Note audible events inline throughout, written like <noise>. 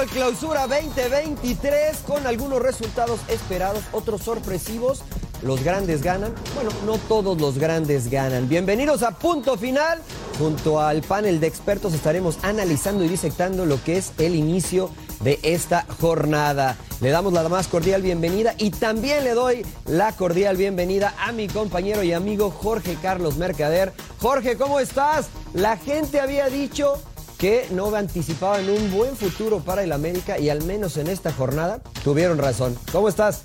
el clausura 2023 con algunos resultados esperados, otros sorpresivos. Los grandes ganan. Bueno, no todos los grandes ganan. Bienvenidos a Punto Final. Junto al panel de expertos estaremos analizando y disectando lo que es el inicio de esta jornada. Le damos la más cordial bienvenida y también le doy la cordial bienvenida a mi compañero y amigo Jorge Carlos Mercader. Jorge, ¿cómo estás? La gente había dicho que no anticipaban un buen futuro para el América y al menos en esta jornada tuvieron razón. ¿Cómo estás?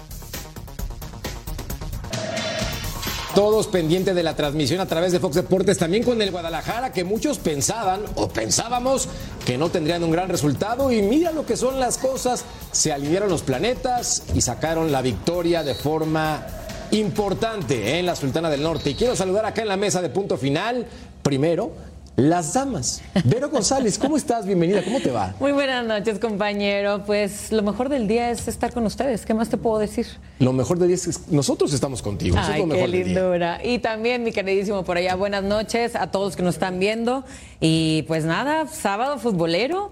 Todos pendientes de la transmisión a través de Fox Deportes, también con el Guadalajara, que muchos pensaban o pensábamos que no tendrían un gran resultado. Y mira lo que son las cosas: se alinearon los planetas y sacaron la victoria de forma importante en la Sultana del Norte. Y quiero saludar acá en la mesa de punto final. Primero, las damas. Vero González, ¿cómo estás? Bienvenida, ¿cómo te va? Muy buenas noches, compañero. Pues lo mejor del día es estar con ustedes. ¿Qué más te puedo decir? Lo mejor del día es que nosotros estamos contigo. Eso es Ay, lo mejor qué del día. lindura. Y también, mi queridísimo por allá, buenas noches a todos que nos están viendo. Y pues nada, sábado futbolero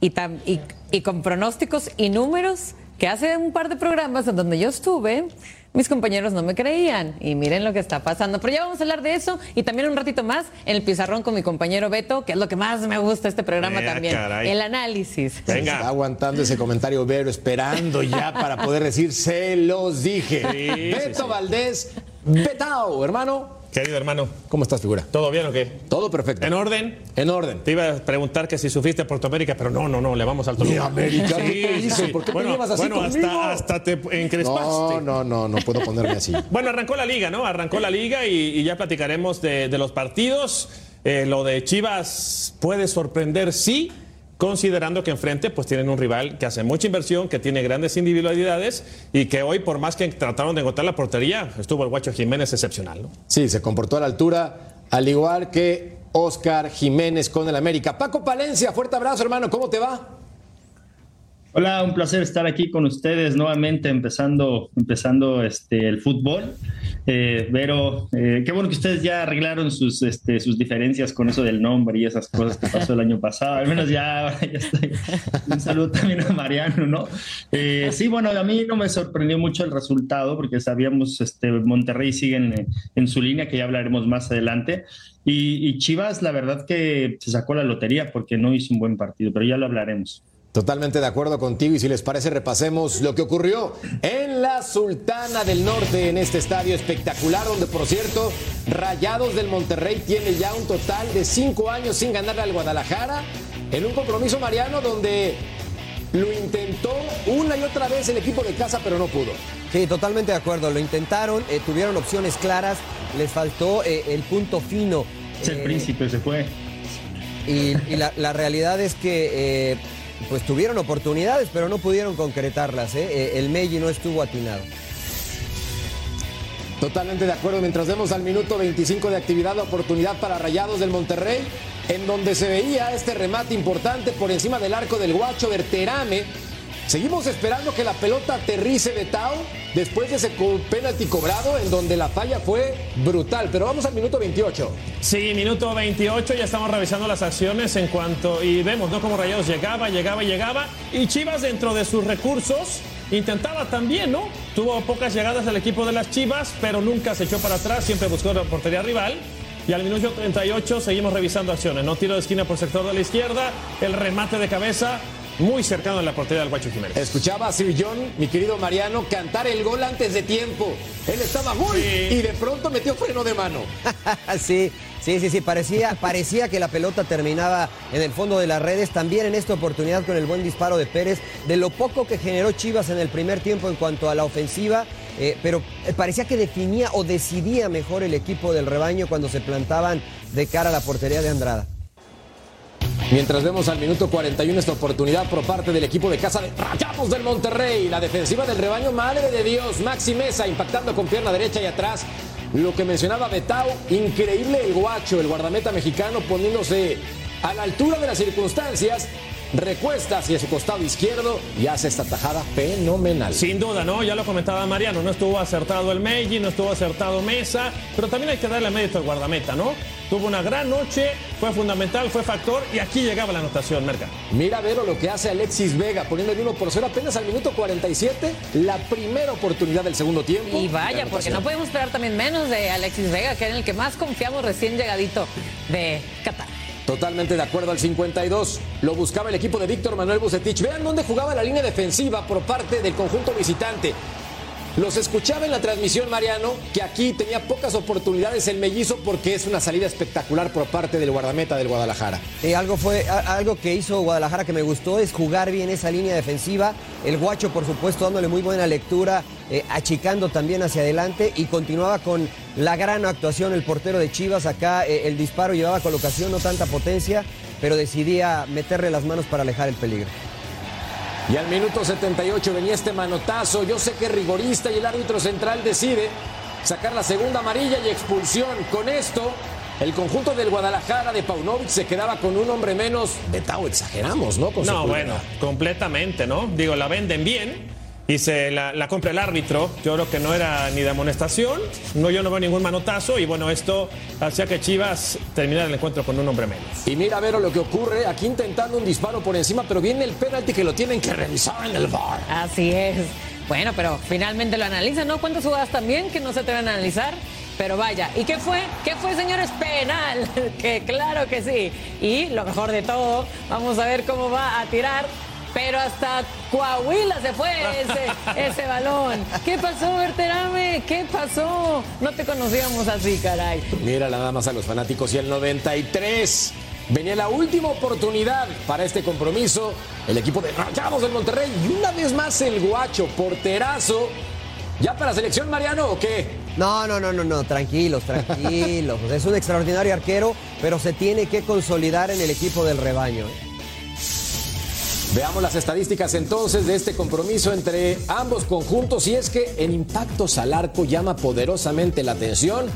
y, tam- y, y con pronósticos y números que hace un par de programas en donde yo estuve, mis compañeros no me creían. Y miren lo que está pasando. Pero ya vamos a hablar de eso y también un ratito más en el pizarrón con mi compañero Beto, que es lo que más me gusta de este programa también. caray. El análisis. Está Venga. aguantando ese comentario Vero, esperando ya para poder decir, se los dije. Sí, Beto sí, sí. Valdés, Betao, hermano. Querido hermano, ¿Cómo estás, figura? ¿todo bien o qué? Todo perfecto. ¿En orden? En orden. Te iba a preguntar que si sufriste Puerto América, pero no, no, no, le vamos al Toluca. América, ¿qué te hizo? ¿Por qué te bueno, llevas así bueno, conmigo? hasta, hasta te encrespaste. No, no, no, no puedo ponerme así. <laughs> Bueno, arrancó la liga, ¿no? Arrancó la liga y, y ya platicaremos de, de los partidos. Eh, lo de Chivas puede sorprender, sí, considerando que enfrente pues tienen un rival que hace mucha inversión, que tiene grandes individualidades y que hoy, por más que trataron de encontrar la portería, estuvo el Guacho Jiménez excepcional, ¿no? Sí, se comportó a la altura, al igual que Oscar Jiménez con el América. Paco Palencia, fuerte abrazo, hermano. ¿Cómo te va? Hola, un placer estar aquí con ustedes nuevamente, empezando, empezando este, el fútbol. Eh, Vero, eh, qué bueno que ustedes ya arreglaron sus, este, sus diferencias con eso del nombre y esas cosas que pasó el año pasado. Al menos ya, <laughs> ya estoy. Un saludo también a Mariano, ¿no? Eh, sí, bueno, a mí no me sorprendió mucho el resultado porque sabíamos, este, Monterrey sigue en, en su línea, que ya hablaremos más adelante. Y, y Chivas, la verdad que se sacó la lotería porque no hizo un buen partido, pero ya lo hablaremos. Totalmente de acuerdo contigo y si les parece repasemos lo que ocurrió en la Sultana del Norte en este estadio espectacular donde por cierto Rayados del Monterrey tiene ya un total de cinco años sin ganarle al Guadalajara en un compromiso mariano donde lo intentó una y otra vez el equipo de casa pero no pudo. Sí, totalmente de acuerdo. Lo intentaron, eh, tuvieron opciones claras, les faltó eh, el punto fino. Es el Eh, príncipe, se fue. Y, y la, la realidad es que eh, pues tuvieron oportunidades, pero no pudieron concretarlas. ¿eh? Eh, El Meji no estuvo atinado. Totalmente de acuerdo. Mientras vemos al minuto 25 de actividad, la oportunidad para Rayados del Monterrey, en donde se veía este remate importante por encima del arco del guacho Berterame. Seguimos esperando que la pelota aterrice de Tao después de ese penalti cobrado, en donde la falla fue brutal. Pero vamos al minuto 28. Sí, minuto 28, ya estamos revisando las acciones en cuanto y vemos, ¿no? Como Rayados llegaba, llegaba, llegaba y Chivas dentro de sus recursos intentaba también, ¿no? Tuvo pocas llegadas al equipo de las Chivas, pero nunca se echó para atrás, siempre buscó la portería rival. Y al minuto 38 seguimos revisando acciones, ¿no? Tiro de esquina por sector de la izquierda, el remate de cabeza muy cercano a la portería del Guacho Jiménez. Escuchaba a Sir John, mi querido Mariano, cantar el gol antes de tiempo. Él estaba muy Sí. y de pronto metió freno de mano. <laughs> sí, sí, sí, sí, parecía, parecía que la pelota terminaba en el fondo de las redes. También en esta oportunidad con el buen disparo de Pérez, de lo poco que generó Chivas en el primer tiempo en cuanto a la ofensiva, eh, pero eh, parecía que definía o decidía mejor el equipo del rebaño cuando se plantaban de cara a la portería de Andrada. Mientras vemos al minuto 41 esta oportunidad por parte del equipo de casa de Rayados del Monterrey. La defensiva del rebaño, madre de Dios. Maxi Mesa impactando con pierna derecha y atrás. Lo que mencionaba Betao, increíble el guacho, el guardameta mexicano poniéndose a la altura de las circunstancias recuesta hacia su costado izquierdo y hace esta tajada fenomenal. Sin duda, ¿no? Ya lo comentaba Mariano, no estuvo acertado el Meiji, no estuvo acertado Mesa, pero también hay que darle mérito al guardameta, ¿no? Tuvo una gran noche, fue fundamental, fue factor y aquí llegaba la anotación, Merca. Mira, Vero, lo que hace Alexis Vega, poniendo el 1 por 0 apenas al minuto 47, la primera oportunidad del segundo tiempo. Y vaya, porque no podemos esperar también menos de Alexis Vega, que era el que más confiamos recién llegadito de Qatar. Totalmente de acuerdo al 52. Lo buscaba el equipo de Víctor Manuel Bucetich. Vean dónde jugaba la línea defensiva por parte del conjunto visitante. Los escuchaba en la transmisión, Mariano, que aquí tenía pocas oportunidades el mellizo porque es una salida espectacular por parte del guardameta del Guadalajara. Y algo, fue, algo que hizo Guadalajara que me gustó es jugar bien esa línea defensiva. El guacho, por supuesto, dándole muy buena lectura, eh, achicando también hacia adelante y continuaba con la gran actuación el portero de Chivas. Acá eh, el disparo llevaba colocación, no tanta potencia, pero decidía meterle las manos para alejar el peligro. Y al minuto 78 venía este manotazo. Yo sé que rigorista y el árbitro central decide sacar la segunda amarilla y expulsión. Con esto, el conjunto del Guadalajara de Paunovic se quedaba con un hombre menos. Betao, exageramos, ¿no? no, bueno, completamente, ¿no? Digo, la venden bien se la, compra el árbitro. Yo creo que no era ni de amonestación, no, yo no veo ningún manotazo y bueno, esto hacía que Chivas terminara el encuentro con un hombre menos. Y mira, Vero, lo que ocurre, aquí intentando un disparo por encima, pero viene el penalti que lo tienen que revisar en el bar. Así es. Bueno, pero finalmente lo analizan, ¿no? ¿Cuántas jugadas también que no se atreven a analizar? Pero vaya, ¿y qué fue? ¿Qué fue, señores? Penal. <laughs> que claro que sí. Y lo mejor de todo, vamos a ver cómo va a tirar pero hasta Coahuila se fue ese, <laughs> ese balón. ¿Qué pasó, Berterame? ¿Qué pasó? No te conocíamos así, caray. Mira nada más a los fanáticos y el 93. Venía la última oportunidad para este compromiso. El equipo de Rayados del Monterrey y una vez más el guacho, porterazo. ¿Ya para selección, Mariano, o qué? No, no, no, no, no, tranquilos, tranquilos. <laughs> es un extraordinario arquero, pero se tiene que consolidar en el equipo del rebaño. ¿eh? Veamos las estadísticas entonces de este compromiso entre ambos conjuntos y es que el impacto al arco llama poderosamente la atención.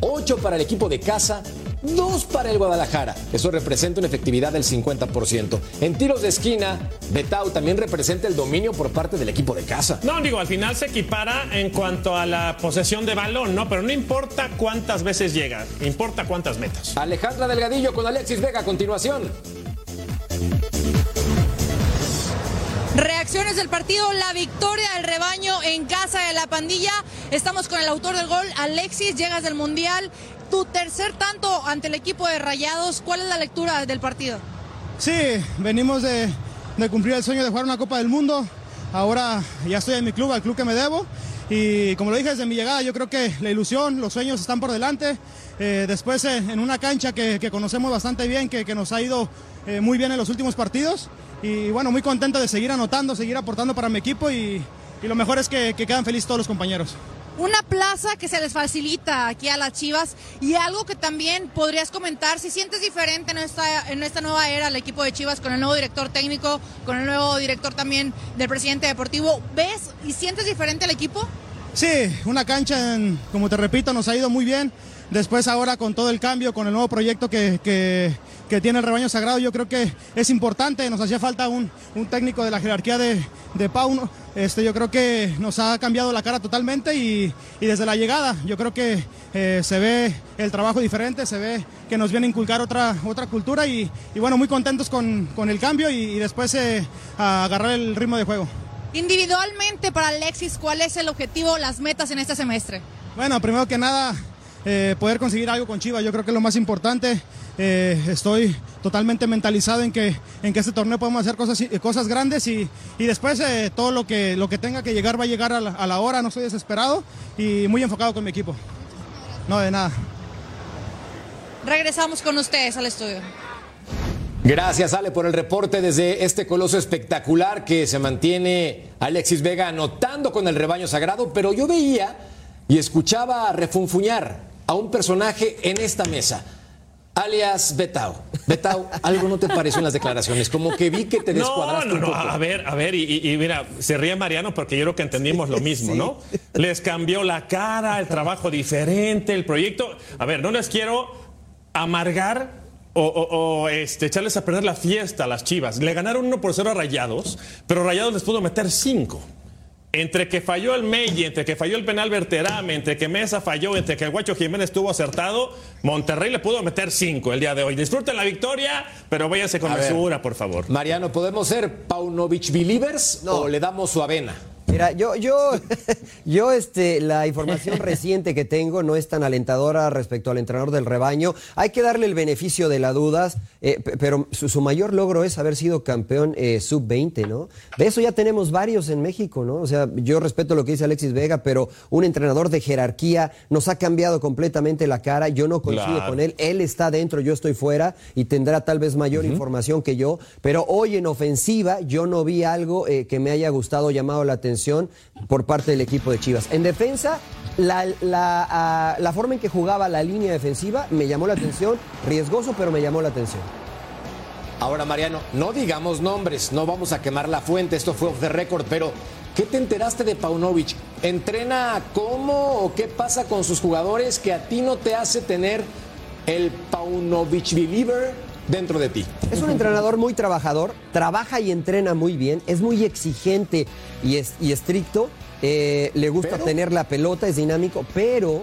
8 para el equipo de casa, 2 para el Guadalajara. Eso representa una efectividad del 50%. En tiros de esquina, Betau también representa el dominio por parte del equipo de casa. No, digo, al final se equipara en cuanto a la posesión de balón, ¿no? Pero no importa cuántas veces llega, importa cuántas metas. Alejandra Delgadillo con Alexis Vega a continuación. Reacciones del partido, la victoria del rebaño en casa de la pandilla. Estamos con el autor del gol, Alexis, llegas del Mundial. Tu tercer tanto ante el equipo de Rayados, ¿cuál es la lectura del partido? Sí, venimos de, cumplir el sueño de jugar una Copa del Mundo. Ahora ya estoy en mi club, al club que me debo. Y como lo dije desde mi llegada, yo creo que la ilusión, los sueños están por delante. Eh, después eh, en una cancha que, conocemos bastante bien, que, nos ha ido eh, muy bien en los últimos partidos y bueno, muy contento de seguir anotando, seguir aportando para mi equipo y, lo mejor es que, quedan felices todos los compañeros. Una plaza que se les facilita aquí a las Chivas y algo que también podrías comentar, si sientes diferente en esta, en esta nueva era el equipo de Chivas con el nuevo director técnico, con el nuevo director también del presidente deportivo, ¿ves y sientes diferente el equipo? Sí, una cancha, como te repito, nos ha ido muy bien. Después ahora con todo el cambio, con el nuevo proyecto que, que, tiene el rebaño sagrado, yo creo que es importante, nos hacía falta un, técnico de la jerarquía de, de Pau, este, yo creo que nos ha cambiado la cara totalmente y, desde la llegada yo creo que eh, se ve el trabajo diferente, se ve que nos viene a inculcar otra, otra cultura y, bueno, muy contentos con, el cambio y, después eh, a agarrar el ritmo de juego. Individualmente para Alexis, ¿cuál es el objetivo, las metas en este semestre? Bueno, primero que nada, eh, poder conseguir algo con Chivas, yo creo que es lo más importante. Eh, estoy totalmente mentalizado en que, en que este torneo podemos hacer cosas, cosas grandes y, después eh, todo lo que, lo que tenga que llegar va a llegar a la, hora, no estoy desesperado y muy enfocado con mi equipo. No, de nada. Regresamos con ustedes al estudio. Gracias, Ale, por el reporte desde este coloso espectacular que se mantiene Alexis Vega anotando con el rebaño sagrado, pero yo veía y escuchaba refunfuñar a un personaje en esta mesa, alias Betao. Betao, algo no te pareció en las declaraciones, como que vi que te descuadraste no, no, no, A ver, a ver, y, mira, se ríe Mariano porque yo creo que entendimos lo mismo, ¿no? Les cambió la cara, el trabajo diferente, el proyecto. A ver, no les quiero amargar o, este, echarles a perder la fiesta a las Chivas. Le ganaron 1 por 0 a Rayados, pero Rayados les pudo meter 5. Entre que falló el Meiji, entre que falló el penal Berterame, entre que Mesa falló, entre que el Guacho Jiménez estuvo acertado, Monterrey le pudo meter 5 el día de hoy. Disfruten la victoria, pero váyanse con mesura, por favor. Mariano, ¿podemos ser Paunovic Believers o le damos su avena? Mira, yo, yo, <laughs> yo, este, la información <laughs> reciente que tengo no es tan alentadora respecto al entrenador del rebaño. Hay que darle el beneficio de las dudas, eh, pero su, mayor logro es haber sido campeón eh, sub-20, ¿no? De eso ya tenemos varios en México, ¿no? O sea, yo respeto lo que dice Alexis Vega, pero un entrenador de jerarquía nos ha cambiado completamente la cara. Yo no coincido con él. Él está dentro, yo estoy fuera y tendrá tal vez mayor información que yo. Pero hoy en ofensiva yo no vi algo eh, que me haya gustado, llamado la atención por parte del equipo de Chivas. En defensa, la, la, la, forma en que jugaba la línea defensiva me llamó la atención, riesgoso, pero me llamó la atención. Ahora, Mariano, no digamos nombres, no vamos a quemar la fuente, esto fue off the record, pero ¿qué te enteraste de Paunovic? ¿Entrena cómo o qué pasa con sus jugadores que a ti no te hace tener el Paunovic believer dentro de ti. Es un entrenador muy trabajador, trabaja y entrena muy bien, es muy exigente y, es, y estricto, eh, le gusta tener la pelota, es dinámico, pero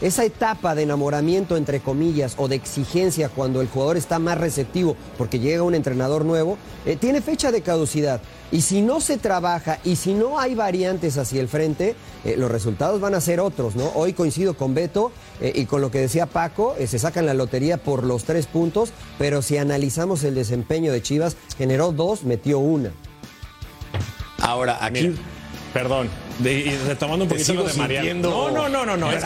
esa etapa de enamoramiento, entre comillas, o de exigencia cuando el jugador está más receptivo porque llega un entrenador nuevo, eh, tiene fecha de caducidad. Y si no se trabaja y si no hay variantes hacia el frente, eh, los resultados van a ser otros, ¿no? Hoy coincido con Beto eh, y con lo que decía Paco, se sacan la lotería por los tres puntos, pero si analizamos el desempeño de Chivas, generó dos, metió una. Ahora, aquí... perdón, y retomando un poquito lo de Mariano. No, no, no, no, no. es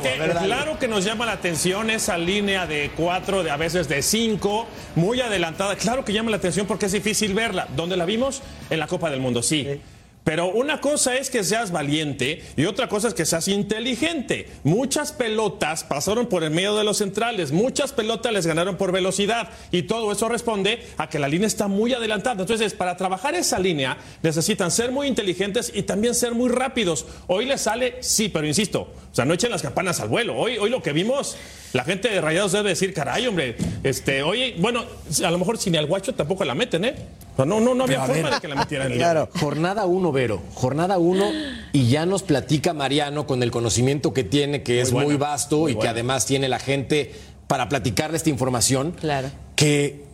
que, claro que nos llama la atención esa línea de cuatro, de a veces de cinco, muy adelantada. Claro que llama la atención porque es difícil verla. ¿Dónde la vimos? En la Copa del Mundo, sí. Pero una cosa es que seas valiente y otra cosa es que seas inteligente. Muchas pelotas pasaron por el medio de los centrales, muchas pelotas les ganaron por velocidad y todo eso responde a que la línea está muy adelantada. Entonces, para trabajar esa línea necesitan ser muy inteligentes y también ser muy rápidos. Hoy les sale, sí, pero insisto, o sea, no echen las campanas al vuelo. Hoy, hoy lo que vimos, la gente de Rayados debe decir, caray, hombre, este, oye, bueno, a lo mejor sin el guacho tampoco la meten, ¿eh? no, no, no había forma de que la metieran. claro, jornada uno Vero, jornada uno y ya nos platica Mariano con el conocimiento que tiene, que es muy vasto y que además tiene la gente para platicarle esta información. Claro. Que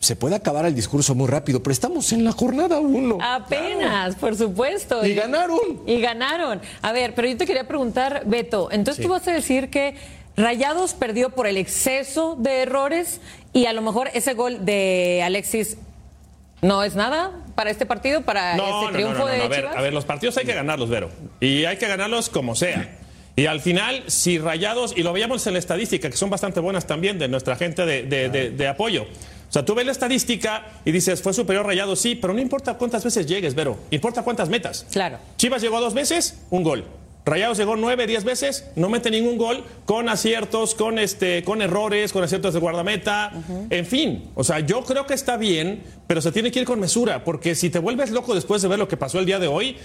se puede acabar el discurso muy rápido, pero estamos en la jornada uno. Apenas, por supuesto. Y, ganaron. Y ganaron. A ver, pero yo te quería preguntar, Beto, entonces tú vas a decir que Rayados perdió por el exceso de errores y a lo mejor ese gol de Alexis no es nada para este partido, para este triunfo de a ver, A ver, los partidos hay que ganarlos, Vero. Y hay que ganarlos como sea. Y al final, si rayados, y lo veíamos en la estadística, que son bastante buenas también de nuestra gente de, apoyo. O sea, tú ves la estadística y dices, fue superior rayado, sí, pero no importa cuántas veces llegues, Vero. Importa cuántas metas. Claro. Chivas llegó dos veces, un gol. Rayados llegó nueve, diez veces, no mete ningún gol, con aciertos, con este, con errores, con aciertos de guardameta, en fin. O sea, yo creo que está bien, pero se tiene que ir con mesura, porque si te vuelves loco después de ver lo que pasó el día de hoy,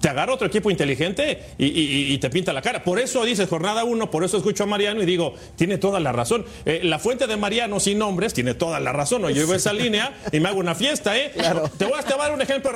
te agarra otro equipo inteligente y, te pinta la cara. Por eso dices jornada uno, por eso escucho a Mariano y digo, tiene toda la razón. Eh, la fuente de Mariano sin nombres tiene toda la razón. No llego esa línea y me hago una fiesta, ¿eh? Te, voy a, dar un ejemplo,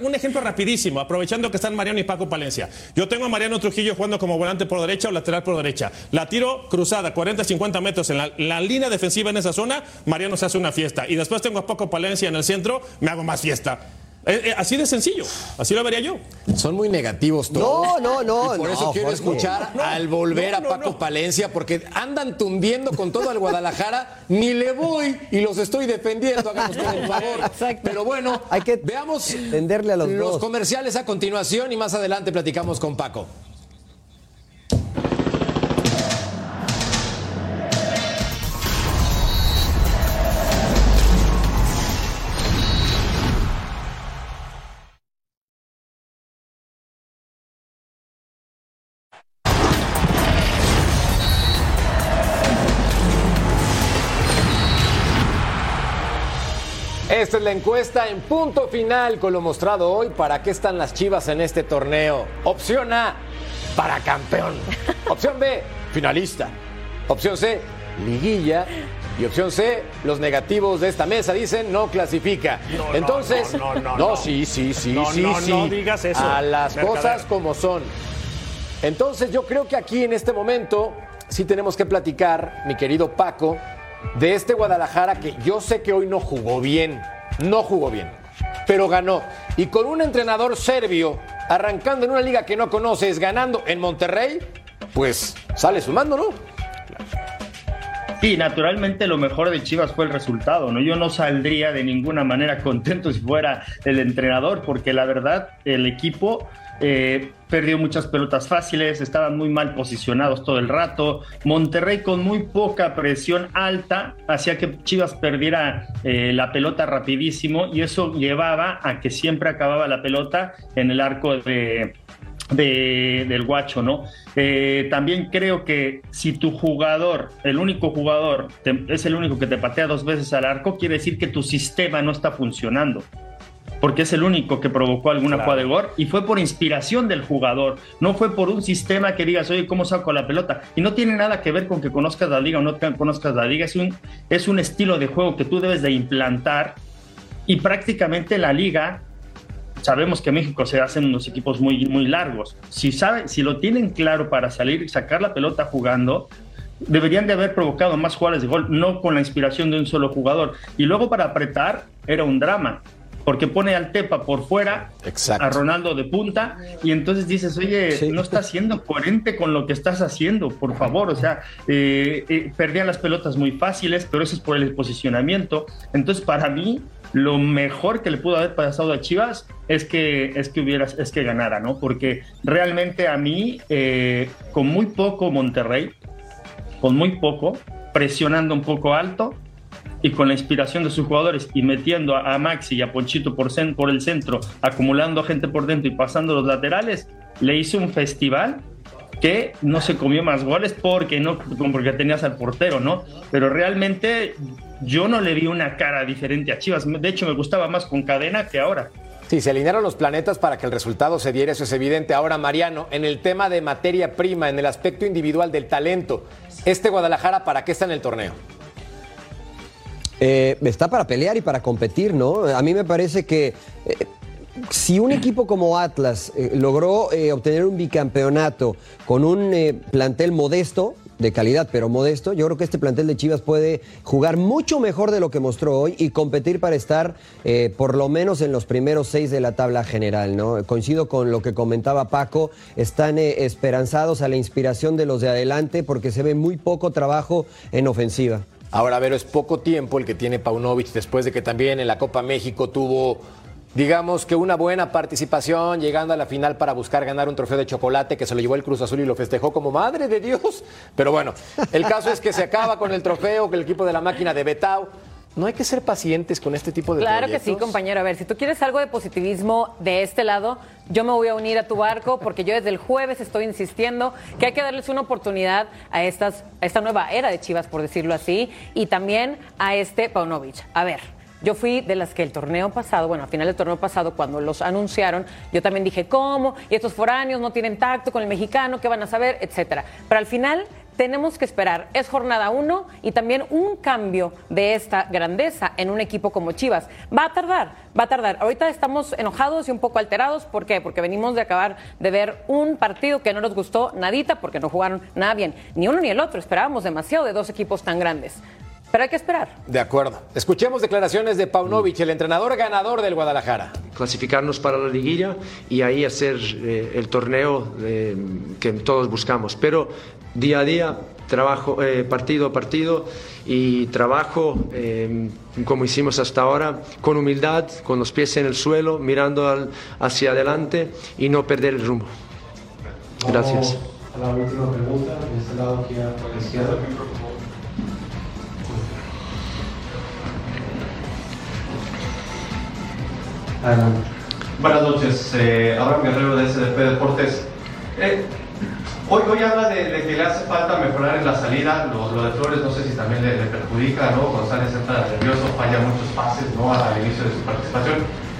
un ejemplo rapidísimo, aprovechando que están Mariano y Paco Palencia. Yo tengo a Mariano Trujillo jugando como volante por derecha o lateral por derecha. La tiro cruzada, 40, 50 metros en la, línea defensiva en esa zona, Mariano se hace una fiesta. Y después tengo a Paco Palencia en el centro, me hago más fiesta. Eh, eh, así de sencillo, así lo vería yo. Son muy negativos todos. No, no, no. Y por eso quiero escuchar al volver a Paco Palencia, porque andan tundiendo con todo al Guadalajara, <laughs> ni le voy y los estoy defendiendo, háganos el favor. Exacto. Pero bueno, hay que veamos tenderle a los, los comerciales a continuación y más adelante platicamos con Paco. Esta es la encuesta en punto final con lo mostrado hoy. ¿Para qué están las chivas en este torneo? Opción A, para campeón. <laughs> Opción B, finalista. Opción C, liguilla. Y opción C, los negativos de esta mesa dicen no clasifica. No, Entonces, no, no, no, no. sí, sí, sí, No, sí, no, sí. no digas eso, A las Mercader. cosas como son. Entonces, yo creo que aquí en este momento sí tenemos que platicar, mi querido Paco, de este Guadalajara que yo sé que hoy no jugó bien, no jugó bien, pero ganó. Y con un entrenador serbio arrancando en una liga que no conoces, ganando en Monterrey, pues sale sumando, ¿no? Sí, naturalmente lo mejor de Chivas fue el resultado, ¿no? Yo no saldría de ninguna manera contento si fuera el entrenador, porque la verdad, el equipo eh, perdió muchas pelotas fáciles, estaban muy mal posicionados todo el rato. Monterrey con muy poca presión alta hacía que Chivas perdiera eh, la pelota rapidísimo y eso llevaba a que siempre acababa la pelota en el arco de, de- del guacho, ¿no? Eh, también creo que si tu jugador, el único jugador, es el único que te patea dos veces al arco, quiere decir que tu sistema no está funcionando. Porque es el único que provocó alguna jugada de gol y fue por inspiración del jugador, no fue por un sistema que digas, oye, ¿cómo saco la pelota? Y no tiene nada que ver con que conozcas la liga o no conozcas la liga, es un, es un estilo de juego que tú debes de implantar y prácticamente la liga sabemos que en México se hacen unos equipos muy, muy largos. Si, sabe, si lo tienen claro para salir y sacar la pelota jugando, deberían de haber provocado más jugadas de gol, no con la inspiración de un solo jugador. Y luego para apretar era un drama, porque pone al Tepa por fuera, Exacto. a Ronaldo de punta, y entonces dices, oye, Sí. no estás siendo coherente con lo que estás haciendo, por favor. O sea, eh, eh, perdían las pelotas muy fáciles, pero eso es por el posicionamiento. Entonces, para mí, lo mejor que le pudo haber pasado a Chivas es que es que hubiera es que ganara, ¿no? Porque realmente a mí eh, con muy poco Monterrey, con muy poco, presionando un poco alto y con la inspiración de sus jugadores y metiendo a, Maxi y a Ponchito por, cen- por el centro, acumulando gente por dentro y pasando los laterales, le hizo un festival que no se comió más goles porque no porque tenías al portero, ¿no? Pero realmente yo no le vi una cara diferente a Chivas. De hecho, me gustaba más con cadena que ahora. Sí, se alinearon los planetas para que el resultado se diera, eso es evidente. Ahora, Mariano, en el tema de materia prima, en el aspecto individual del talento, ¿este Guadalajara para qué está en el torneo? Eh, está para pelear y para competir, ¿no? A mí me parece que eh, si un equipo como Atlas eh, logró obtener un bicampeonato con un plantel modesto, de calidad pero modesto, yo creo que este plantel de Chivas puede jugar mucho mejor de lo que mostró hoy y competir para estar por lo menos en los primeros seis de la tabla general, ¿no? Coincido con lo que comentaba Paco, están esperanzados a la inspiración de los de adelante porque se ve muy poco trabajo en ofensiva. Ahora, Vero, es poco tiempo el que tiene Paunovic después de que también en la Copa México tuvo, digamos que una buena participación, llegando a la final para buscar ganar un trofeo de chocolate que se lo llevó el Cruz Azul y lo festejó como madre de Dios. Pero bueno, el caso es que se acaba con el trofeo que el equipo de la máquina de Betao. No hay que ser pacientes con este tipo de Claro que sí, compañero. A ver, si tú quieres algo de positivismo de este lado, yo me voy a unir a tu barco porque yo desde el jueves estoy insistiendo que hay que darles una oportunidad a, estas, a esta nueva era de Chivas, por decirlo así, y también a este Paunovic. A ver. Yo fui de las que el torneo pasado, bueno, al final del torneo pasado, cuando los anunciaron, yo también dije, ¿cómo? Y estos foráneos no tienen tacto con el mexicano, ¿qué van a saber? Etcétera. Pero al final tenemos que esperar. Es jornada uno y también un cambio de esta grandeza en un equipo como Chivas. Va a tardar, va a tardar. Ahorita estamos enojados y un poco alterados. ¿Por qué? Porque venimos de acabar de ver un partido que no nos gustó nadita porque no jugaron nada bien. Ni uno ni el otro. Esperábamos demasiado de dos equipos tan grandes. Pero hay que esperar. De acuerdo. Escuchemos declaraciones de Paunovic, el entrenador ganador del Guadalajara. clasificarnos para la liguilla y ahí hacer eh, el torneo eh, que todos buscamos. Pero día a día, trabajo eh, partido a partido y trabajo eh, como hicimos hasta ahora, con humildad, con los pies en el suelo, mirando al- hacia adelante y no perder el rumbo. Gracias. A la última pregunta, de este lado aquí a la izquierda. Adelante. Buenas noches, eh, Abraham Guerrero de SDP Deportes. Eh, hoy, hoy habla de, de que le hace falta mejorar en la salida, lo, lo de Flores no sé si también le, le perjudica, ¿no? González entra nervioso, falla muchos pases, ¿no? Al inicio de su participación,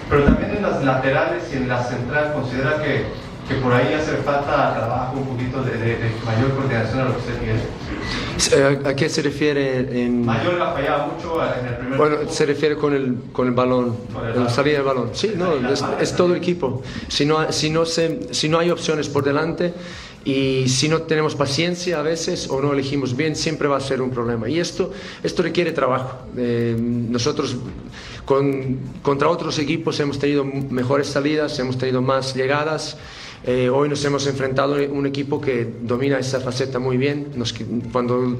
pero también en las laterales y en la central considera que que por ahí hace falta trabajo, un poquito de, de, de mayor coordinación a lo que usted quiere. ¿A qué se refiere? En... Mayor ha fallado mucho en el primer Bueno, tiempo. se refiere con el, con el balón, Con el en la salida del balón. Sí, no, es, es todo el equipo. Si no, si, no se, si no hay opciones por delante y si no tenemos paciencia a veces o no elegimos bien, siempre va a ser un problema. Y esto, esto requiere trabajo. Eh, nosotros con, contra otros equipos hemos tenido mejores salidas, hemos tenido más llegadas. Eh, hoy nos hemos enfrentado a un equipo que domina esa faceta muy bien. Nos- cuando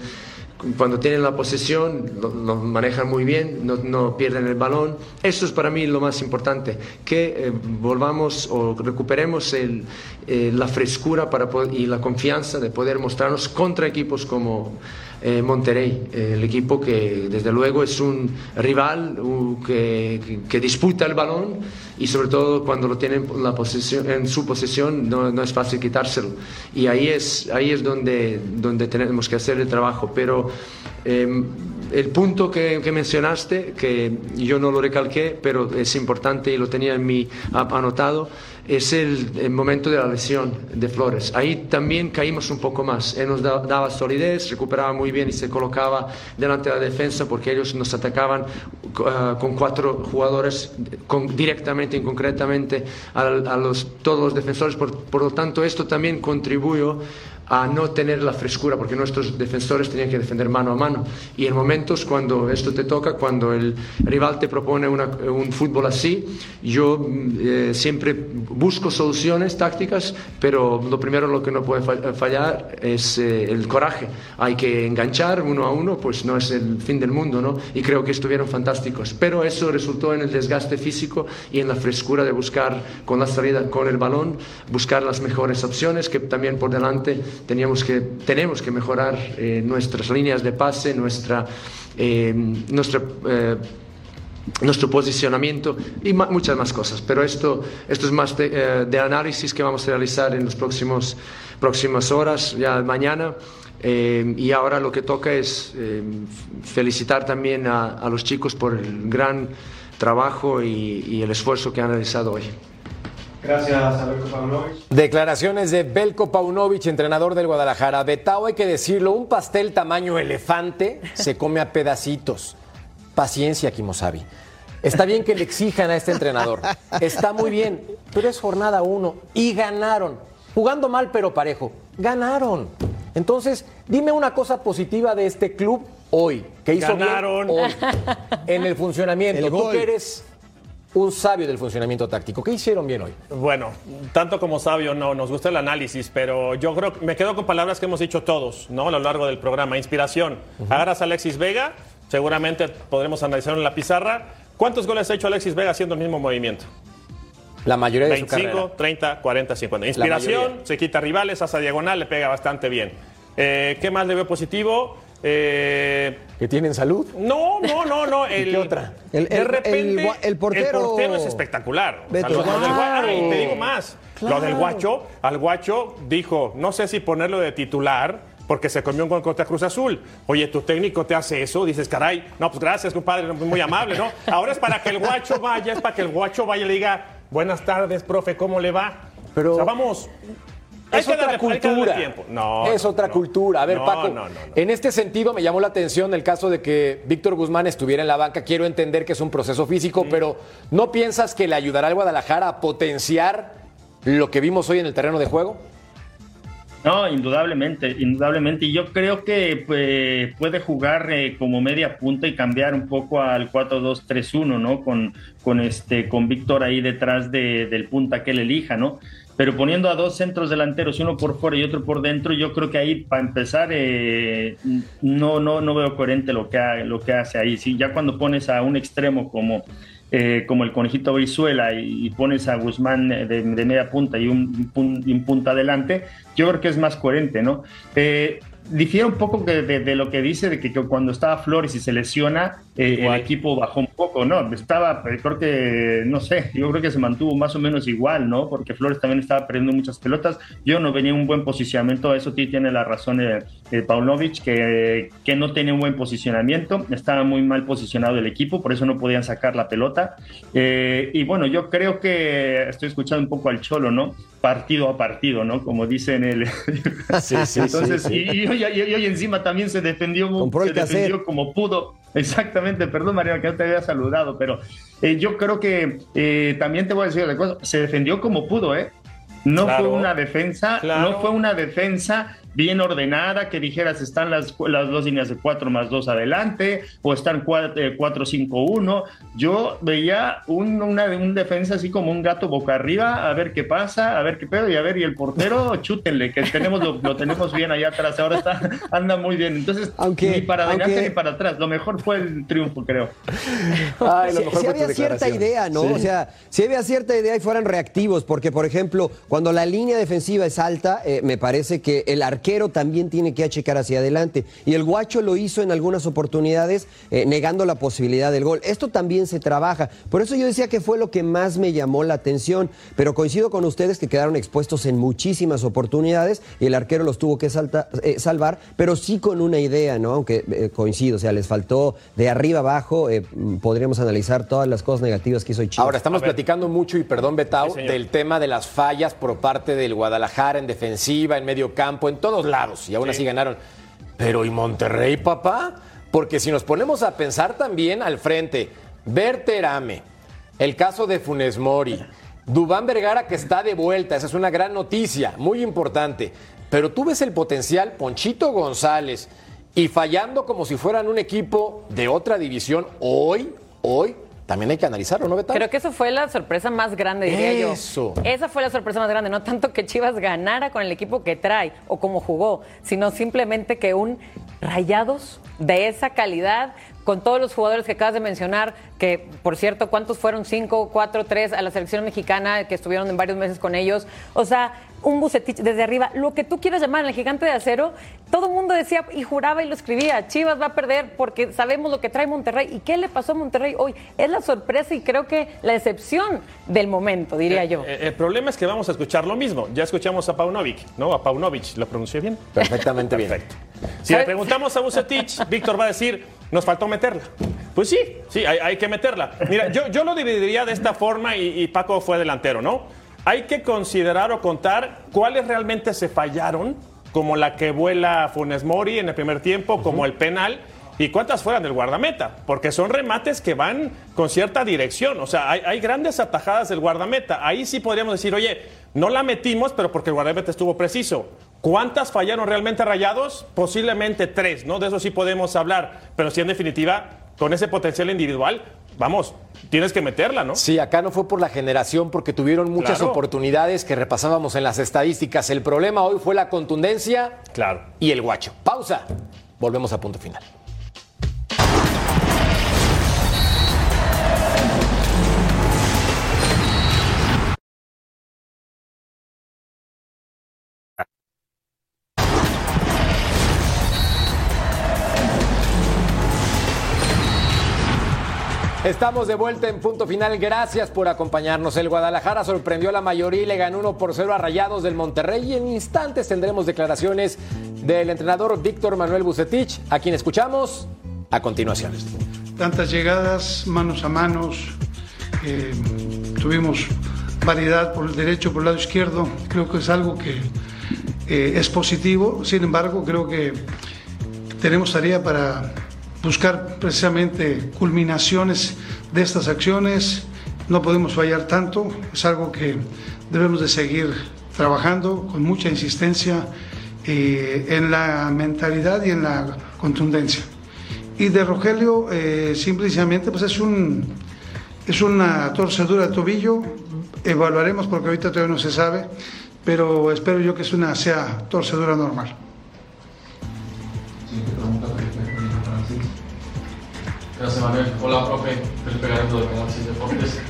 cuando tienen la posesión, lo, manejan muy bien, no, no pierden el balón. Eso es para mí lo más importante, que eh, volvamos o recuperemos el, eh, la frescura para y la confianza de poder mostrarnos contra equipos como eh, Monterrey, eh, el equipo que desde luego es un rival uh, que, que- disputa el balón y sobre todo cuando lo tienen la posesión, en su posesión no, no es fácil quitárselo. Y ahí es, ahí es donde, donde tenemos que hacer el trabajo. Pero eh, el punto que, que mencionaste, que yo no lo recalqué, pero es importante y lo tenía en mi ap- anotado, es el, momento de la lesión de Flores. Ahí también caímos un poco más. Él nos da- daba solidez, recuperaba muy bien y se colocaba delante de la defensa porque ellos nos atacaban ah, con cuatro jugadores con- directamente y concretamente a, a los, todos los defensores. Por, por lo tanto, esto también contribuyó a no tener la frescura, porque nuestros defensores tenían que defender mano a mano. Y en momentos cuando esto te toca, cuando el rival te propone una- un fútbol así, yo mm, eh, siempre busco soluciones tácticas, pero lo primero lo que no puede fa- fallar es eh, el coraje. Hay que enganchar uno a uno, pues no es el fin del mundo, ¿no? Y creo que estuvieron fantásticos. Pero eso resultó en el desgaste físico y en la frescura de buscar con la salida, con el balón, buscar las mejores opciones, que también por delante teníamos que, tenemos que mejorar eh, nuestras líneas de pase, nuestra, eh, nuestra eh, nuestro posicionamiento y muchas más cosas. Pero esto, esto es más de, eh, de análisis que vamos a realizar en las próximas horas, ya mañana. Eh, y ahora lo que toca es eh, felicitar también a, a los chicos por el gran trabajo y, y el esfuerzo que han realizado hoy. Gracias, Alberto Pavlovich. Declaraciones de Belko Paunovic, entrenador del Guadalajara. Betao, hay que decirlo, un pastel tamaño elefante se come a pedacitos. Paciencia, Kimosabi. Está bien que le exijan a este entrenador. Está muy bien, pero es jornada uno y ganaron. Jugando mal pero parejo. Ganaron. Entonces, dime una cosa positiva de este club hoy, que hizo Ganaron. bien hoy en el funcionamiento. El Tú gol. que eres un sabio del funcionamiento táctico. ¿Qué hicieron bien hoy? Bueno, tanto como sabio no, nos gusta el análisis, pero yo creo que me quedo con palabras que hemos dicho todos, ¿no? A lo largo del programa. Inspiración. Agarras a Alexis Vega, seguramente podremos analizarlo en la pizarra. ¿Cuántos goles ha hecho Alexis Vega haciendo el mismo movimiento? La mayoría de su 25, carrera. 30, 40, 50. La Inspiración, se quita rivales, hace diagonal, le pega bastante bien. Eh, ¿Qué más le veo positivo? Eh, Que tienen salud. no, no, no, no. <laughs> El, qué otra? El- de el- repente, el portero- portero es espectacular. O sea, Beto. lo del Claro. ay, te digo más. Lo del guacho, al guacho dijo, no sé si ponerlo de titular porque se comió un gol contra Cruz Azul. Oye, tu técnico te hace eso, dices, caray, no, pues gracias, compadre, muy amable, ¿no? <laughs> Ahora es para que el guacho vaya, es para que el guacho vaya y le diga, buenas tardes, profe, ¿cómo le va? Pero- o sea, vamos. Es otra darle- cultura. tiempo. No, es no, otra no. cultura. A ver, No, Paco, no, no, no. en este sentido me llamó la atención el caso de que Víctor Guzmán estuviera en la banca. Quiero entender que es un proceso físico, pero ¿no piensas que le ayudará al Guadalajara a potenciar lo que vimos hoy en el terreno de juego? No, indudablemente, indudablemente. Y yo creo que pues, puede jugar eh, como media punta y cambiar un poco al 4-2-3-1, ¿no? Con, con, este, con Víctor ahí detrás de- del punta que él elija, ¿no? Pero poniendo a dos centros delanteros, uno por fuera y otro por dentro, yo creo que ahí, para empezar, eh, no, no, no veo coherente lo que, ha- lo que hace ahí. Sí, ya cuando pones a un extremo como eh, como el conejito Brizuela y, pones a Guzmán de, de media punta y un, y un punta adelante, yo creo que es más coherente, ¿no? Eh, difiere un poco de, de, lo que dice de que, cuando estaba Flores y se lesiona, eh, el equipo bajó un poco, ¿no? Estaba, eh, creo que, no sé, yo creo que se mantuvo más o menos igual, ¿no? Porque Flores también estaba perdiendo muchas pelotas. Yo no venía en un buen posicionamiento, eso sí tiene la razón eh, Paunovic, que, que no tenía un buen posicionamiento, estaba muy mal posicionado el equipo, por eso no podían sacar la pelota. y bueno, yo creo que estoy escuchando un poco al Cholo, ¿no? Partido a partido, ¿no? Como dicen el... <laughs> Sí, sí, Entonces, Y, hoy, encima también se defendió, se defendió como pudo. <laughs> Exactamente, perdón María, que no te había saludado, pero eh, yo creo que eh, también te voy a decir una cosa, se defendió como pudo, ¿eh? No fue una defensa, no fue una defensa bien ordenada, que dijeras están las, las dos líneas de 4 más 2 adelante, o están 4-5-1. Eh, Yo veía un, una, un defensa así como un gato boca arriba, a ver qué pasa, a ver qué pedo, y a ver, y el portero, <laughs> chútenle, que tenemos, lo, tenemos bien allá atrás, ahora está, <laughs> anda muy bien. Entonces, aunque, ni para adelante ni para atrás, lo mejor fue el triunfo, creo. <laughs> si, había cierta idea, ¿no? O sea, si había cierta idea y fueran reactivos, porque, por ejemplo, cuando la línea defensiva es alta, eh, me parece que el arquero también tiene que achicar hacia adelante. Y el Guacho lo hizo en algunas oportunidades eh, negando la posibilidad del gol. Esto también se trabaja. Por eso yo decía que fue lo que más me llamó la atención. Pero coincido con ustedes que quedaron expuestos en muchísimas oportunidades y el arquero los tuvo que eh, salvar, pero sí con una idea, ¿no? Aunque eh, coincido, o sea, les faltó de arriba abajo. podríamos analizar todas las cosas negativas que hizo Chivas. Ahora, estamos platicando mucho, y perdón, Betao, del tema de las fallas por parte del Guadalajara en defensiva, en medio campo, en todo lados y aún así ganaron. Pero ¿y Monterrey, papá? Porque si nos ponemos a pensar también al frente, Berterame, el caso de Funes Mori, Dubán Vergara que está de vuelta, esa es una gran noticia, muy importante. Pero tú ves el potencial, Ponchito González, y fallando como si fueran un equipo de otra división, hoy, hoy también hay que analizarlo, ¿no, Beto? Creo que eso fue la sorpresa más grande, diría eso. yo. Esa fue la sorpresa más grande, no tanto que Chivas ganara con el equipo que trae o como jugó, sino simplemente que un Rayados de esa calidad, con todos los jugadores que acabas de mencionar, que por cierto, ¿cuántos fueron? ¿Cinco, cuatro, tres a la selección mexicana que estuvieron en varios meses con ellos? O sea, un Bucetich desde arriba, lo que tú quieras llamar el gigante de acero, todo el mundo decía y juraba y lo escribía, Chivas va a perder porque sabemos lo que trae Monterrey. ¿Y qué le pasó a Monterrey hoy? Es la sorpresa y creo que la excepción del momento, diría eh, yo. Eh, el, problema es que vamos a escuchar lo mismo. Ya escuchamos a Paunovic, ¿no? A Paunovic, ¿lo pronuncié bien? Perfectamente bien. Perfecto. Si le preguntamos a Bucetich, <laughs> Víctor va a decir, nos faltó meterla. Pues sí, sí, hay, que meterla. Mira, yo, yo lo dividiría de esta forma y Paco fue delantero, ¿no? Hay que considerar o contar cuáles realmente se fallaron, como la que vuela Funes Mori en el primer tiempo, como el penal, y cuántas fueran del guardameta, porque son remates que van con cierta dirección. O sea, hay, grandes atajadas del guardameta. Ahí sí podríamos decir, oye, no la metimos, pero porque el guardameta estuvo preciso. ¿Cuántas fallaron realmente rayados? Posiblemente tres, ¿no? De eso sí podemos hablar, pero sí en definitiva, con ese potencial individual, vamos, tienes que meterla, ¿no? Sí, acá no fue por la generación, porque tuvieron muchas oportunidades que repasábamos en las estadísticas. El problema hoy fue la contundencia claro. y el guacho. Pausa. Volvemos a punto final. Estamos de vuelta en punto final. Gracias por acompañarnos. El Guadalajara sorprendió a la mayoría y le ganó 1 por 0 a Rayados del Monterrey. Y en instantes tendremos declaraciones del entrenador Víctor Manuel Bucetich, a quien escuchamos a continuación. Tantas llegadas, manos a manos. Eh, tuvimos variedad por el derecho, por el lado izquierdo. Creo que es algo que eh, es positivo. Sin embargo, creo que tenemos tarea para buscar precisamente culminaciones de estas acciones. No podemos fallar tanto, es algo que debemos de seguir trabajando con mucha insistencia eh, en la mentalidad y en la contundencia. Y de Rogelio, eh, simplemente pues es, un, es una torcedura de tobillo, evaluaremos porque ahorita todavía no se sabe, pero espero yo que es una sea torcedura normal. Gracias, Manuel. Hola, profe. Felipe Garrido de Análisis Deportes.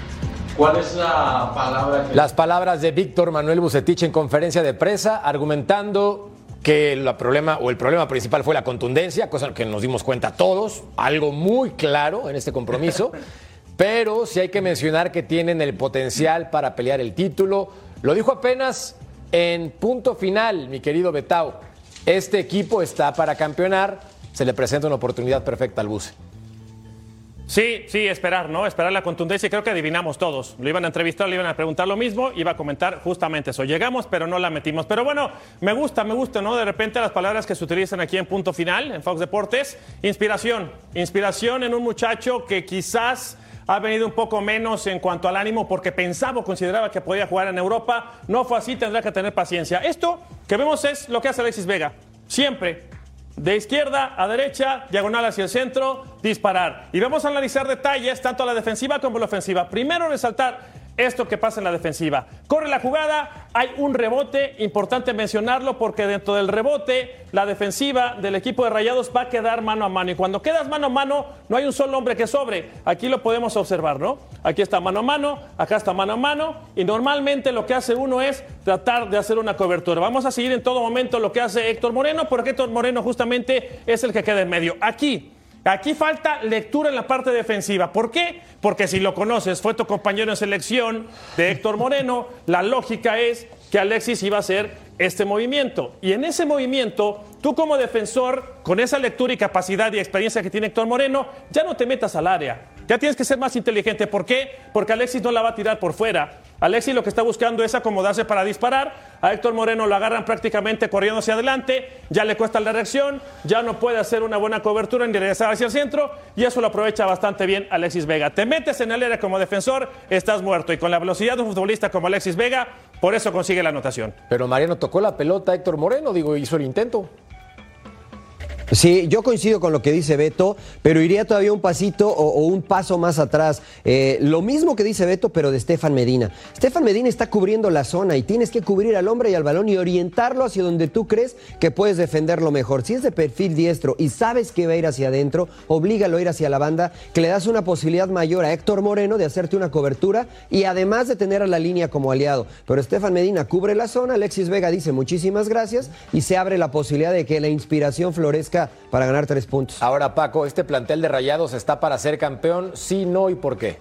¿Cuál es la palabra que... Las palabras de Víctor Manuel Bucetich en conferencia de prensa argumentando que el problema o el problema principal fue la contundencia, cosa que nos dimos cuenta todos, algo muy claro en este compromiso. <laughs> Pero sí hay que mencionar que tienen el potencial para pelear el título. Lo dijo apenas en punto final, mi querido Betao. Este equipo está para campeonar. Se le presenta una oportunidad perfecta al Buce. Sí, sí, esperar, ¿no? Esperar la contundencia. Creo que adivinamos todos. Lo iban a entrevistar, le iban a preguntar lo mismo, iba a comentar justamente eso. Llegamos, pero no la metimos. Pero bueno, me gusta, me gusta, ¿no? De repente las palabras que se utilizan aquí en punto final, en Fox Deportes. Inspiración. Inspiración en un muchacho que quizás ha venido un poco menos en cuanto al ánimo porque pensaba o consideraba que podía jugar en Europa. No fue así, tendrá que tener paciencia. Esto que vemos es lo que hace Alexis Vega. Siempre de izquierda a derecha, diagonal hacia el centro, disparar. Y vamos a analizar detalles, tanto la defensiva como la ofensiva. Primero resaltar esto que pasa en la defensiva. Corre la jugada, hay un rebote, importante mencionarlo porque dentro del rebote la defensiva del equipo de Rayados va a quedar mano a mano y cuando quedas mano a mano no hay un solo hombre que sobre. Aquí lo podemos observar, ¿no? Aquí está mano a mano, acá está mano a mano y normalmente lo que hace uno es tratar de hacer una cobertura. Vamos a seguir en todo momento lo que hace Héctor Moreno porque Héctor Moreno justamente es el que queda en medio. Aquí Aquí falta lectura en la parte defensiva. ¿Por qué? Porque si lo conoces, fue tu compañero en selección de Héctor Moreno, la lógica es que Alexis iba a hacer este movimiento. Y en ese movimiento, tú como defensor, con esa lectura y capacidad y experiencia que tiene Héctor Moreno, ya no te metas al área. Ya tienes que ser más inteligente. ¿Por qué? Porque Alexis no la va a tirar por fuera. Alexis lo que está buscando es acomodarse para disparar. A Héctor Moreno lo agarran prácticamente corriendo hacia adelante. Ya le cuesta la reacción. Ya no puede hacer una buena cobertura ni regresar hacia el centro. Y eso lo aprovecha bastante bien Alexis Vega. Te metes en el área como defensor, estás muerto. Y con la velocidad de un futbolista como Alexis Vega, por eso consigue la anotación. Pero Mariano tocó la pelota Héctor Moreno, digo, hizo el intento. Sí, yo coincido con lo que dice Beto, pero iría todavía un pasito o, un paso más atrás. Eh, lo mismo que dice Beto, pero de Stefan Medina. Stefan Medina está cubriendo la zona y tienes que cubrir al hombre y al balón y orientarlo hacia donde tú crees que puedes defenderlo mejor. Si es de perfil diestro y sabes que va a ir hacia adentro, oblígalo a ir hacia la banda, que le das una posibilidad mayor a Héctor Moreno de hacerte una cobertura y además de tener a la línea como aliado. Pero Stefan Medina cubre la zona, Alexis Vega dice muchísimas gracias y se abre la posibilidad de que la inspiración florezca para ganar tres puntos. Ahora, Paco, ¿este plantel de Rayados está para ser campeón? Sí, no y por qué.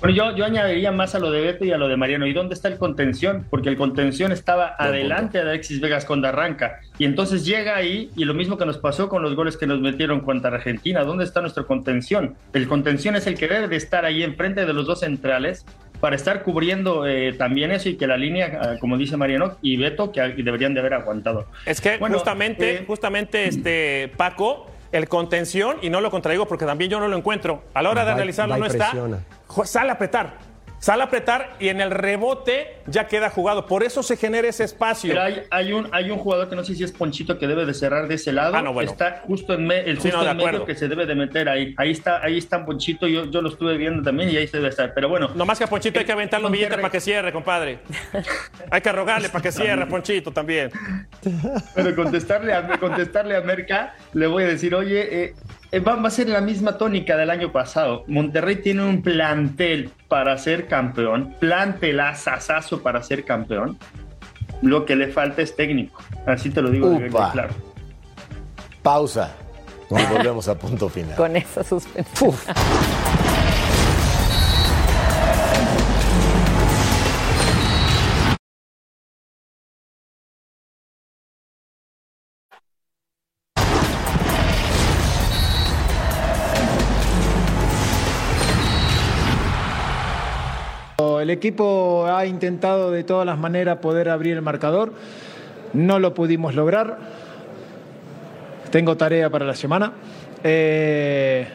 Bueno, yo, yo añadiría más a lo de Beto y a lo de Mariano. ¿Y dónde está el contención? Porque el contención estaba adelante de Alexis Vegas cuando arranca. Y entonces llega ahí, y lo mismo que nos pasó con los goles que nos metieron contra Argentina. ¿Dónde está nuestro contención? El contención es el que debe de estar ahí enfrente de los dos centrales para estar cubriendo eh, también eso y que la línea, ah, como dice Mariano y Beto, que deberían de haber aguantado. Es que justamente, eh, justamente este Paco, el contención, y no lo contraigo porque también yo no lo encuentro, a la hora de realizarlo no está, sale a apretar sale a apretar y en el rebote ya queda jugado. Por eso se genera ese espacio. Pero hay, un, hay un jugador que no sé si es Ponchito que debe de cerrar de ese lado. Ah, está justo en, el justo en medio que se debe de meter ahí. Ahí está, ahí está Ponchito, yo, yo lo estuve viendo también y ahí se debe estar. Pero bueno. No más que a Ponchito hay que aventar los billetes para que cierre, compadre. <laughs> hay que rogarle para que cierre, Ponchito también. Pero contestarle a, contestarle a Merca, le voy a decir, oye, eh, va, a ser la misma tónica del año pasado. Monterrey tiene un plantel para ser campeón, plantelazazazo para ser campeón. Lo que le falta es técnico. Así te lo digo claro. Pausa. Y volvemos a punto final. Con esa suspensión. El equipo ha intentado de todas las maneras poder abrir el marcador, no lo pudimos lograr. Tengo tarea para la semana. Eh,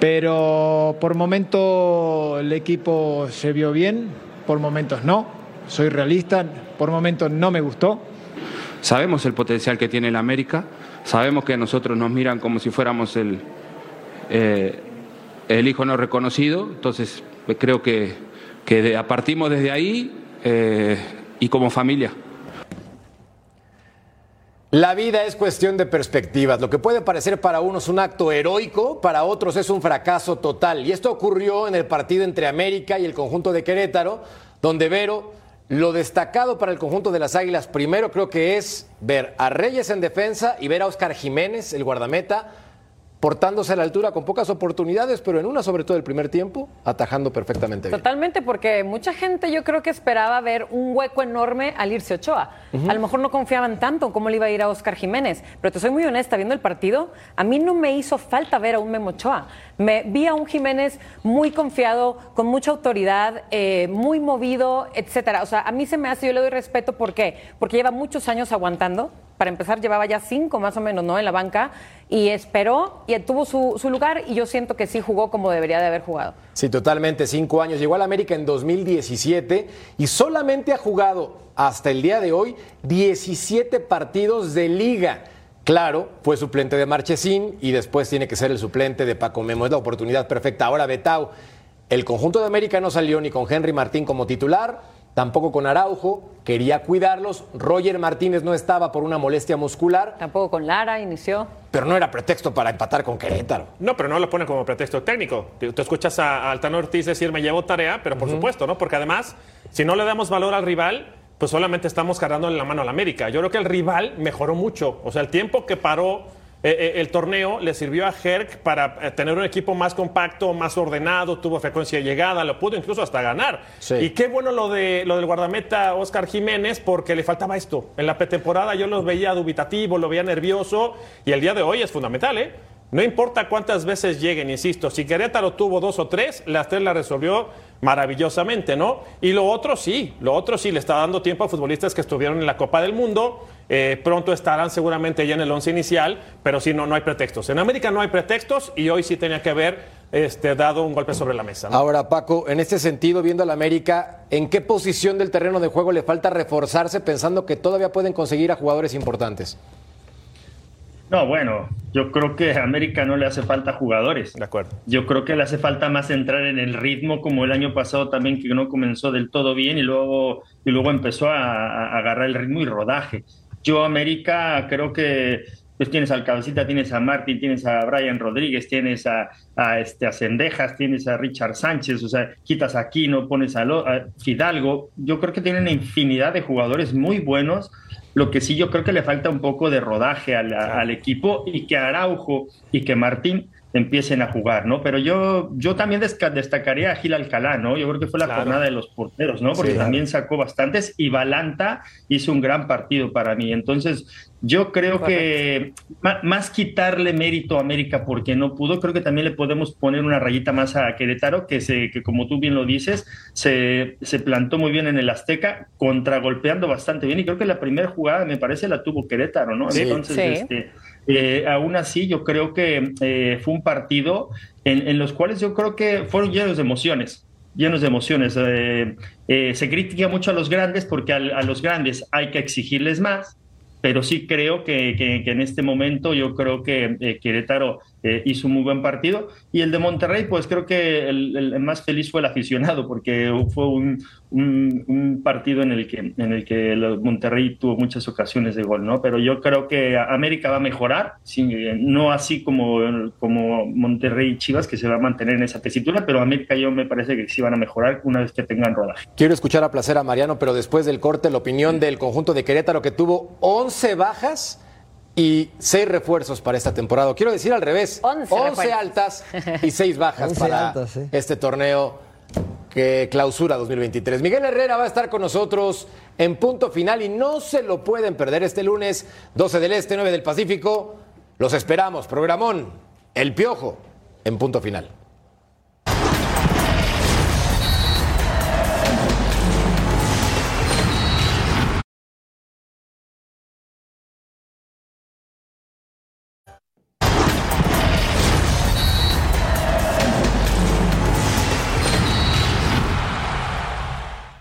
pero por momentos el equipo se vio bien, por momentos no. Soy realista, por momentos no me gustó. Sabemos el potencial que tiene el América, sabemos que nosotros nos miran como si fuéramos el, eh, el hijo no reconocido, entonces creo que, que partimos desde ahí eh, y como familia. La vida es cuestión de perspectivas. Lo que puede parecer para unos un acto heroico, para otros es un fracaso total. Y esto ocurrió en el partido entre América y el conjunto de Querétaro, donde Vero Lo destacado para el conjunto de las Águilas primero creo que es ver a Reyes en defensa y ver a Oscar Jiménez, el guardameta, portándose a la altura con pocas oportunidades, pero en una, sobre todo el primer tiempo, atajando perfectamente bien. Totalmente, porque mucha gente yo creo que esperaba ver un hueco enorme al irse Ochoa. A lo mejor no confiaban tanto en cómo le iba a ir a Oscar Jiménez, pero te soy muy honesta, viendo el partido, a mí no me hizo falta ver a un Memo Ochoa. Me vi a un Jiménez muy confiado, con mucha autoridad, eh, muy movido, etcétera. O sea, a mí se me hace, yo le doy respeto, ¿por qué? Porque lleva muchos años aguantando. Para empezar, llevaba ya cinco más o menos, ¿no? En la banca y esperó y tuvo su, lugar y yo siento que sí jugó como debería de haber jugado. Sí, totalmente, cinco años. Llegó al América en 2017 y solamente ha jugado hasta el día de hoy 17 partidos de liga. Claro, fue suplente de Marchesín y después tiene que ser el suplente de Paco Memo. Es la oportunidad perfecta. Ahora, Betao, el conjunto de América no salió ni con Henry Martín como titular, tampoco con Araujo, quería cuidarlos. Roger Martínez no estaba por una molestia muscular. Tampoco con Lara inició. Pero no era pretexto para empatar con Querétaro. No, pero no lo pone como pretexto técnico. Tú escuchas a Altano Ortiz decir me llevo tarea, pero por supuesto, ¿no? Porque además, si no le damos valor al rival, pues solamente estamos cargándole la mano al América. Yo creo que el rival mejoró mucho. O sea, el tiempo que paró eh, eh, el torneo le sirvió a Herc para eh, tener un equipo más compacto, más ordenado, tuvo frecuencia de llegada, lo pudo incluso hasta ganar. Y qué bueno lo, de, lo del guardameta Oscar Jiménez, porque le faltaba esto. En la pretemporada yo lo veía dubitativo, lo veía nervioso, y el día de hoy es fundamental, ¿eh? No importa cuántas veces lleguen, insisto, si Querétaro tuvo dos o tres, las tres la resolvió maravillosamente, ¿no? Y lo otro sí, lo otro sí, le está dando tiempo a futbolistas que estuvieron en la Copa del Mundo, eh, pronto estarán seguramente ya en el once inicial, pero sí, no, no hay pretextos. En América no hay pretextos y hoy sí tenía que haber este, dado un golpe sobre la mesa. Ahora, Paco, en este sentido, viendo al América, ¿en qué posición del terreno de juego le falta reforzarse pensando que todavía pueden conseguir a jugadores importantes? No, bueno, yo creo que a América no le hace falta jugadores. De acuerdo. Yo creo que le hace falta más entrar en el ritmo, como el año pasado también, que no comenzó del todo bien y luego, y luego empezó a, a agarrar el ritmo y rodaje. Yo, América, creo que pues tienes al Cabecita, tienes a Martín, tienes a Brian Rodríguez, tienes a, a, este, a Cendejas, tienes a Richard Sánchez, o sea, quitas a Aquino, pones a, Lo, a Fidalgo. Yo creo que tienen infinidad de jugadores muy buenos. Lo que sí yo creo que le falta un poco de rodaje al, al equipo y que Araujo y que Martín empiecen a jugar, ¿no? Pero yo, yo también destacaría a Gil Alcalá, ¿no? Yo creo que fue la claro. jornada de los porteros, ¿no? Porque sí, también sacó bastantes y Balanta hizo un gran partido para mí. Entonces, yo creo Correcto. que más quitarle mérito a América porque no pudo, creo que también le podemos poner una rayita más a Querétaro, que, se, que como tú bien lo dices, se, se plantó muy bien en el Azteca, contragolpeando bastante bien. Y creo que la primera jugada, me parece, la tuvo Querétaro, ¿no? Sí. Entonces, Sí. este eh, aún así, yo creo que eh, fue un partido en, en, los cuales yo creo que fueron llenos de emociones. Llenos de emociones. Eh, se critica mucho a los grandes porque a, a, los grandes hay que exigirles más, pero sí creo que, que, en este momento yo creo que Querétaro hizo un muy buen partido. Y el de Monterrey, pues creo que el, el más feliz fue el aficionado porque fue un, un, un, partido en el que en el que Monterrey tuvo muchas ocasiones de gol, ¿no? Pero yo creo que América va a mejorar, no así como, como Monterrey y Chivas, que se va a mantener en esa tesitura, pero América yo me parece que sí van a mejorar una vez que tengan rodaje. Quiero escuchar a placer a Mariano, pero después del corte, la opinión del conjunto de Querétaro que tuvo 11 bajas y seis refuerzos para esta temporada. Quiero decir al revés, 11, 11 altas y seis bajas para altas, sí. este torneo que clausura 2023. Miguel Herrera va a estar con nosotros en punto final y no se lo pueden perder este lunes, 12 del Este, 9 del Pacífico. Los esperamos, programón, El Piojo, en punto final.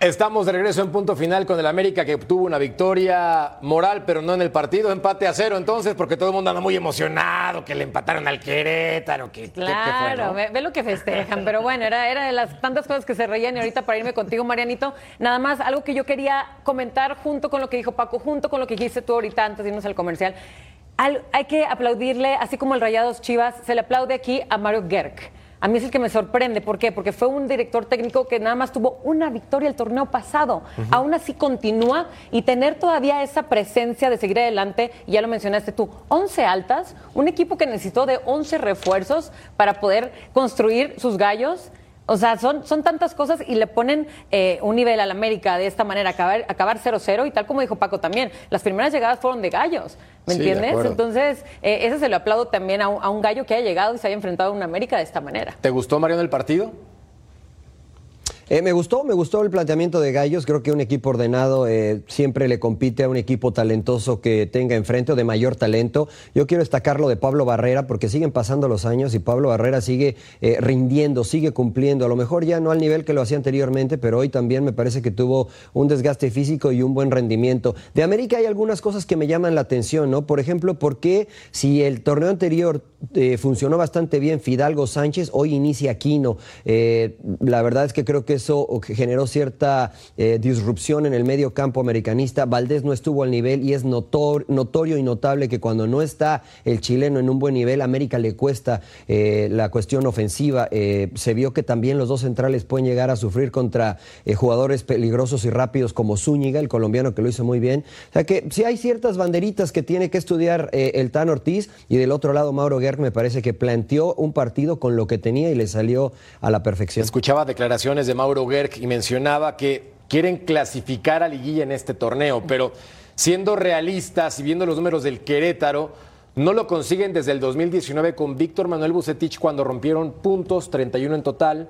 Estamos de regreso en punto final con el América que obtuvo una victoria moral, pero no en el partido, empate a cero entonces, porque todo el mundo anda muy emocionado, que le empataron al Querétaro, que Claro, que fue, ¿no? ve, ve, lo que festejan, pero bueno, era, era de las tantas cosas que se reían y ahorita para irme contigo, Marianito, nada más algo que yo quería comentar junto con lo que dijo Paco, junto con lo que dijiste tú ahorita antes de irnos al comercial. Al, hay que aplaudirle, así como el Rayados Chivas, se le aplaude aquí a Mario Gerg a mí es el que me sorprende. ¿Por qué? Porque fue un director técnico que nada más tuvo una victoria el torneo pasado. Aún así continúa y tener todavía esa presencia de seguir adelante, ya lo mencionaste tú, 11 altas, un equipo que necesitó de 11 refuerzos para poder construir sus gallos. O sea, son, son tantas cosas y le ponen eh, un nivel al América de esta manera, acabar acabar 0-0 y tal como dijo Paco también, las primeras llegadas fueron de gallos, ¿me Sí, entiendes? Entonces, eh, ese se lo aplaudo también a un, a un gallo que haya llegado y se haya enfrentado a un América de esta manera. ¿Te gustó, Mariano, el partido? Eh, me gustó, me gustó el planteamiento de Gallos. Creo que un equipo ordenado eh, siempre le compite a un equipo talentoso que tenga enfrente o de mayor talento. Yo quiero destacar lo de Pablo Barrera porque siguen pasando los años y Pablo Barrera sigue eh, rindiendo, sigue cumpliendo. A lo mejor ya no al nivel que lo hacía anteriormente, pero hoy también me parece que tuvo un desgaste físico y un buen rendimiento. De América hay algunas cosas que me llaman la atención, ¿no? Por ejemplo, ¿por qué si el torneo anterior funcionó bastante bien Fidalgo Sánchez, hoy inicia Aquino? La verdad es que creo que eso generó cierta eh, disrupción en el medio campo americanista. Valdés no estuvo al nivel y es notor- notorio y notable que cuando no está el chileno en un buen nivel, América le cuesta eh, la cuestión ofensiva. Eh, se vio que también los dos centrales pueden llegar a sufrir contra jugadores peligrosos y rápidos como Zúñiga, el colombiano que lo hizo muy bien. O sea que sí hay ciertas banderitas que tiene que estudiar el Tan Ortiz y del otro lado Mauro Gerg me parece que planteó un partido con lo que tenía y le salió a la perfección. Escuchaba declaraciones de Mauro Gerg y mencionaba que quieren clasificar a Liguilla en este torneo, pero siendo realistas y viendo los números del Querétaro, no lo consiguen desde el 2019 con Víctor Manuel Bucetich cuando rompieron puntos, 31 en total,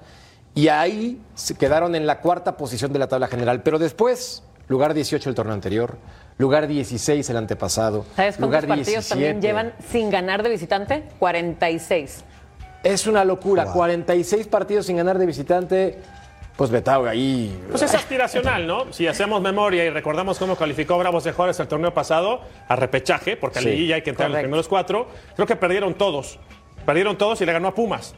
y ahí se quedaron en la cuarta posición de la tabla general. Pero después, lugar 18 el torneo anterior, lugar 16 el antepasado, ¿Sabes cuántos lugar partidos también 17. llevan sin ganar de visitante? 46. Es una locura, 46 partidos sin ganar de visitante. Pues Betao ahí. Pues es aspiracional, ¿no? Si hacemos memoria y recordamos cómo calificó Bravos de Juárez el torneo pasado a repechaje, porque al Sí, liguilla hay que entrar en los primeros cuatro, creo que perdieron todos. Perdieron todos y le ganó a Pumas.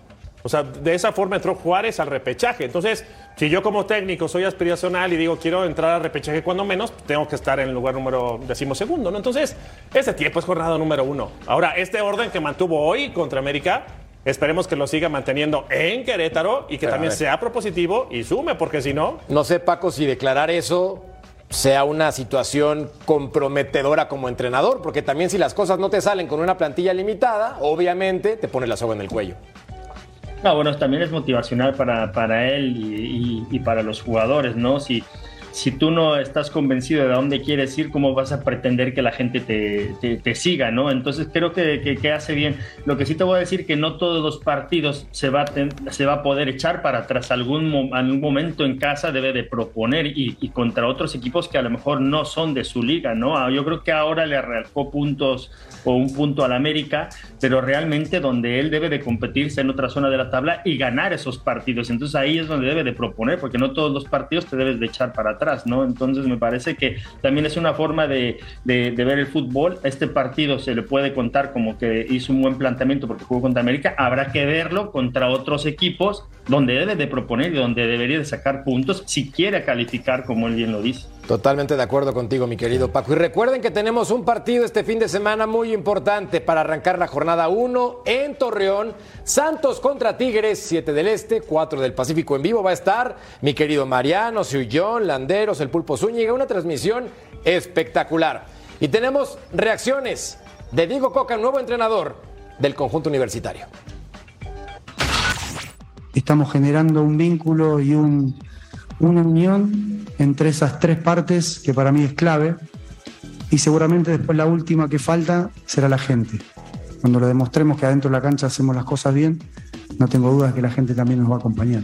O sea, de esa forma entró Juárez al repechaje. Entonces, si yo como técnico soy aspiracional y digo quiero entrar al repechaje cuando menos, tengo que estar en el lugar número decimosegundo, ¿no? Entonces, este tiempo es jornada número uno. Ahora, este orden que mantuvo hoy contra América, esperemos que lo siga manteniendo en Querétaro y que Pero, también sea propositivo y sume, porque si no, No sé, Paco, si declarar eso sea una situación comprometedora como entrenador, porque también si las cosas no te salen con una plantilla limitada, obviamente te pone la soga en el cuello. No, bueno, también es motivacional para, para él y, y- y para los jugadores, ¿no? Si, si tú no estás convencido de dónde quieres ir, ¿cómo vas a pretender que la gente te, te- siga, ¿no? Entonces creo que, que- hace bien. Lo que sí te voy a decir que no todos los partidos se va a, ten- se va a poder echar para atrás. Algún, algún momento en casa debe de proponer y, y contra otros equipos que a lo mejor no son de su liga, ¿no? Ah, Yo creo que ahora le arrancó puntos o un punto al América, pero realmente donde él debe de competirse en otra zona de la tabla y ganar esos partidos. Entonces ahí es donde debe de proponer, porque no todos los partidos te debes de echar para atrás, ¿no? Entonces me parece que también es una forma de, de- de ver el fútbol. Este partido se le puede contar como que hizo un buen planteamiento porque jugó contra América. Habrá que verlo contra otros equipos donde debe de proponer y donde debería de sacar puntos si quiere calificar, como él bien lo dice. Totalmente de acuerdo contigo, mi querido Paco. Y recuerden que tenemos un partido este fin de semana muy importante para arrancar la jornada 1 en Torreón. Santos contra Tigres, 7 del Este, 4 del Pacífico en vivo. Va a estar mi querido Mariano, Suyón, Landeros, el Pulpo Zúñiga. Una transmisión espectacular. Y tenemos reacciones de Diego Coca, nuevo entrenador del conjunto universitario. estamos generando un vínculo y un- una unión entre esas tres partes que para mí es clave y seguramente después la última que falta será la gente. Cuando lo demostremos que adentro de la cancha hacemos las cosas bien, no tengo dudas que la gente también nos va a acompañar.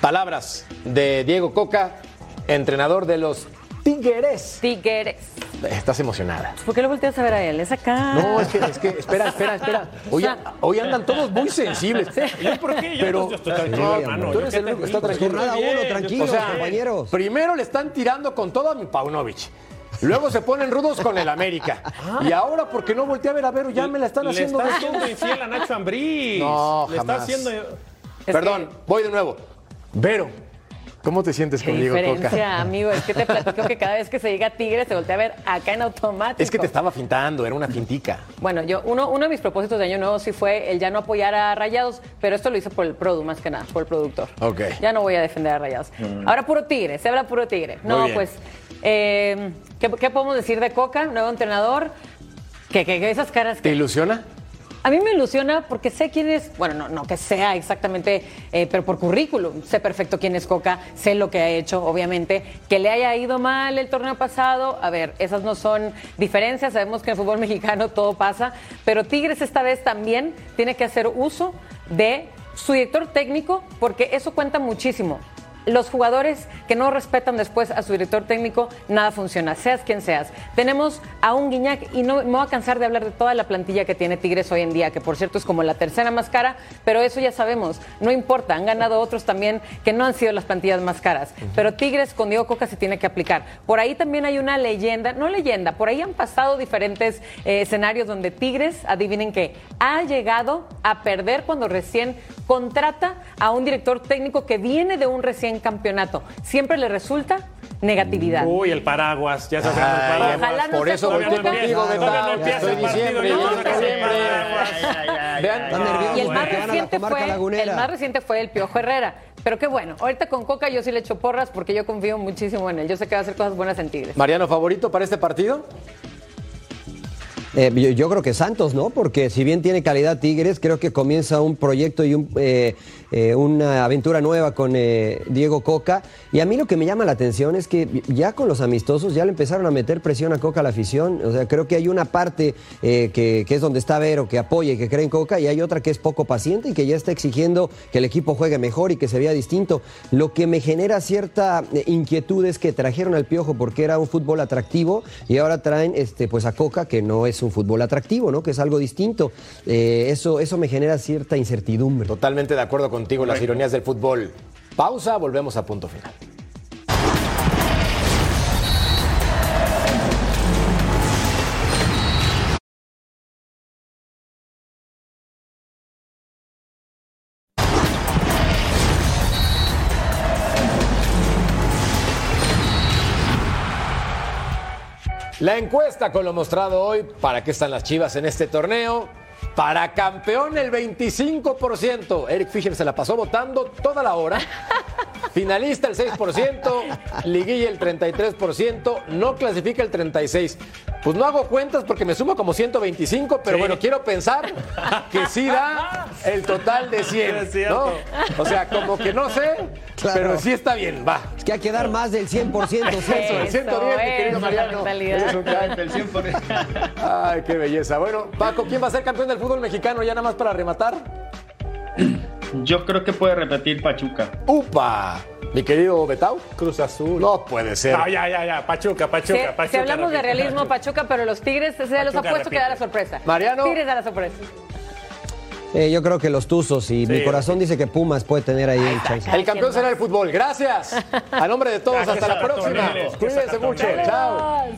Palabras de Diego Coca, entrenador de los Tigres. Tigres. Estás emocionada. ¿Por qué lo volteas a ver a él? Es acá. No, es que, es que, espera, espera, espera. <laughs> Hoy, hoy andan todos muy sensibles. <laughs> ¿Yo por qué? Yo, Pero yo estoy tranquilo, No, hermano. tú Yo eres qué el único que te está tranquilo. tranquilos, estoy bien. compañeros. Primero le están tirando con todo a mi Paunovic. Luego se ponen rudos con el América. Y ahora, porque no volteé a ver a Vero? Ya me la están Le haciendo. está de haciendo infiel a Nacho Ambriz. No, Le está haciendo... Perdón, voy de nuevo. Vero, ¿Cómo te sientes Qué conmigo, diferencia, Coca? amigo. Es que te platico que cada vez que se llega Tigre se voltea a ver acá en automático. Es que te estaba fintando, era una fintica. Bueno, yo uno, uno de mis propósitos de año nuevo sí fue el ya no apoyar a Rayados, pero esto lo hice por el produ más que nada, por el productor. Ok. Ya no voy a defender a Rayados. Mm. Ahora puro Tigre, se habla puro Tigre. Muy No, bien. pues, eh, ¿qué, qué podemos decir de Coca, nuevo entrenador? Que, que- que esas caras ¿Te ilusiona? A mí me ilusiona porque sé quién es, bueno, no, no que sea exactamente, eh, pero por currículum, sé perfecto quién es Coca, sé lo que ha hecho, obviamente, que le haya ido mal el torneo pasado, a ver, esas no son diferencias, sabemos que en el fútbol <laughs> mexicano todo pasa, pero Tigres esta vez también tiene que hacer uso de su director técnico porque eso cuenta muchísimo. Los jugadores que no respetan después a su director técnico, nada funciona, seas quien seas. Tenemos a un Guiñac y no me voy a cansar de hablar de toda la plantilla que tiene Tigres hoy en día, que por cierto es como la tercera más cara, pero eso ya sabemos, no importa, han ganado otros también que no han sido las plantillas más caras. Pero Tigres con Diego Coca se tiene que aplicar. Por ahí también hay una leyenda, no leyenda, por ahí han pasado diferentes eh, escenarios donde Tigres, adivinen qué, ha llegado a perder cuando recién contrata a un director técnico que viene de un recién campeonato. Siempre le resulta negatividad. Uy, el paraguas, ya sacando el paraguas. Ojalá no por eso Coca. contigo, Betao. no empieza Estoy el partido, noviembre. Y Vean, el más reciente fue lagunera. el más reciente fue el Piojo Herrera. Pero qué bueno, ahorita con Coca yo sí le echo porras porque yo confío muchísimo en él. Yo sé que va a hacer cosas buenas en Tigres. Mariano, ¿favorito para este partido? Eh, yo, creo que Santos, ¿no? Porque si bien tiene calidad Tigres, creo que comienza un proyecto y eh, eh, una aventura nueva con Diego Coca. Y a mí lo que me llama la atención es que ya con los amistosos ya le empezaron a meter presión a Coca a la afición. O sea, creo que hay una parte que, que es donde está Vero, que apoya y que cree en Coca, y hay otra que es poco paciente y que ya está exigiendo que el equipo juegue mejor y que se vea distinto. Lo que me genera cierta inquietud es que trajeron al Piojo porque era un fútbol atractivo y ahora traen este, pues a Coca, que no es un fútbol atractivo, ¿no? Que es algo distinto. Eh, eso, eso me genera cierta incertidumbre. Totalmente de acuerdo contigo, las ironías del fútbol. Pausa, volvemos a punto final. La encuesta con lo mostrado hoy, ¿para qué están las Chivas en este torneo? Para campeón el 25%. Eric Fischer se la pasó votando toda la hora. Finalista el 6%, liguilla el 33%, no clasifica el 36%. Pues no hago cuentas porque me sumo como 125, pero Sí. bueno, quiero pensar que sí da el total de 100. Es cierto. ¿no? O sea, como que no sé, Claro. pero sí está bien, va. Es que hay que dar más del 100%. <laughs> Eso, Celso. el 110, mi querido Mariano. Eres un crack. <laughs> Ay, qué belleza. Bueno, Paco, ¿quién va a ser campeón del fútbol mexicano? Ya nada más para rematar. Yo creo que puede repetir Pachuca. ¡Upa! Mi querido Betau. Cruz Azul. No puede ser. No, ya, ya, ya. Pachuca, Pachuca, Pachuca. si hablamos de realismo, Pachuca, pero los Tigres, se los Pachuca apuesto que da la sorpresa. Mariano. Tigres da la sorpresa. Eh, yo creo que los Tuzos y mi corazón dice que Pumas puede tener ahí el chance. El campeón será el fútbol. Gracias. A nombre de todos, Gracias hasta la próxima. Cuídense mucho. Chao.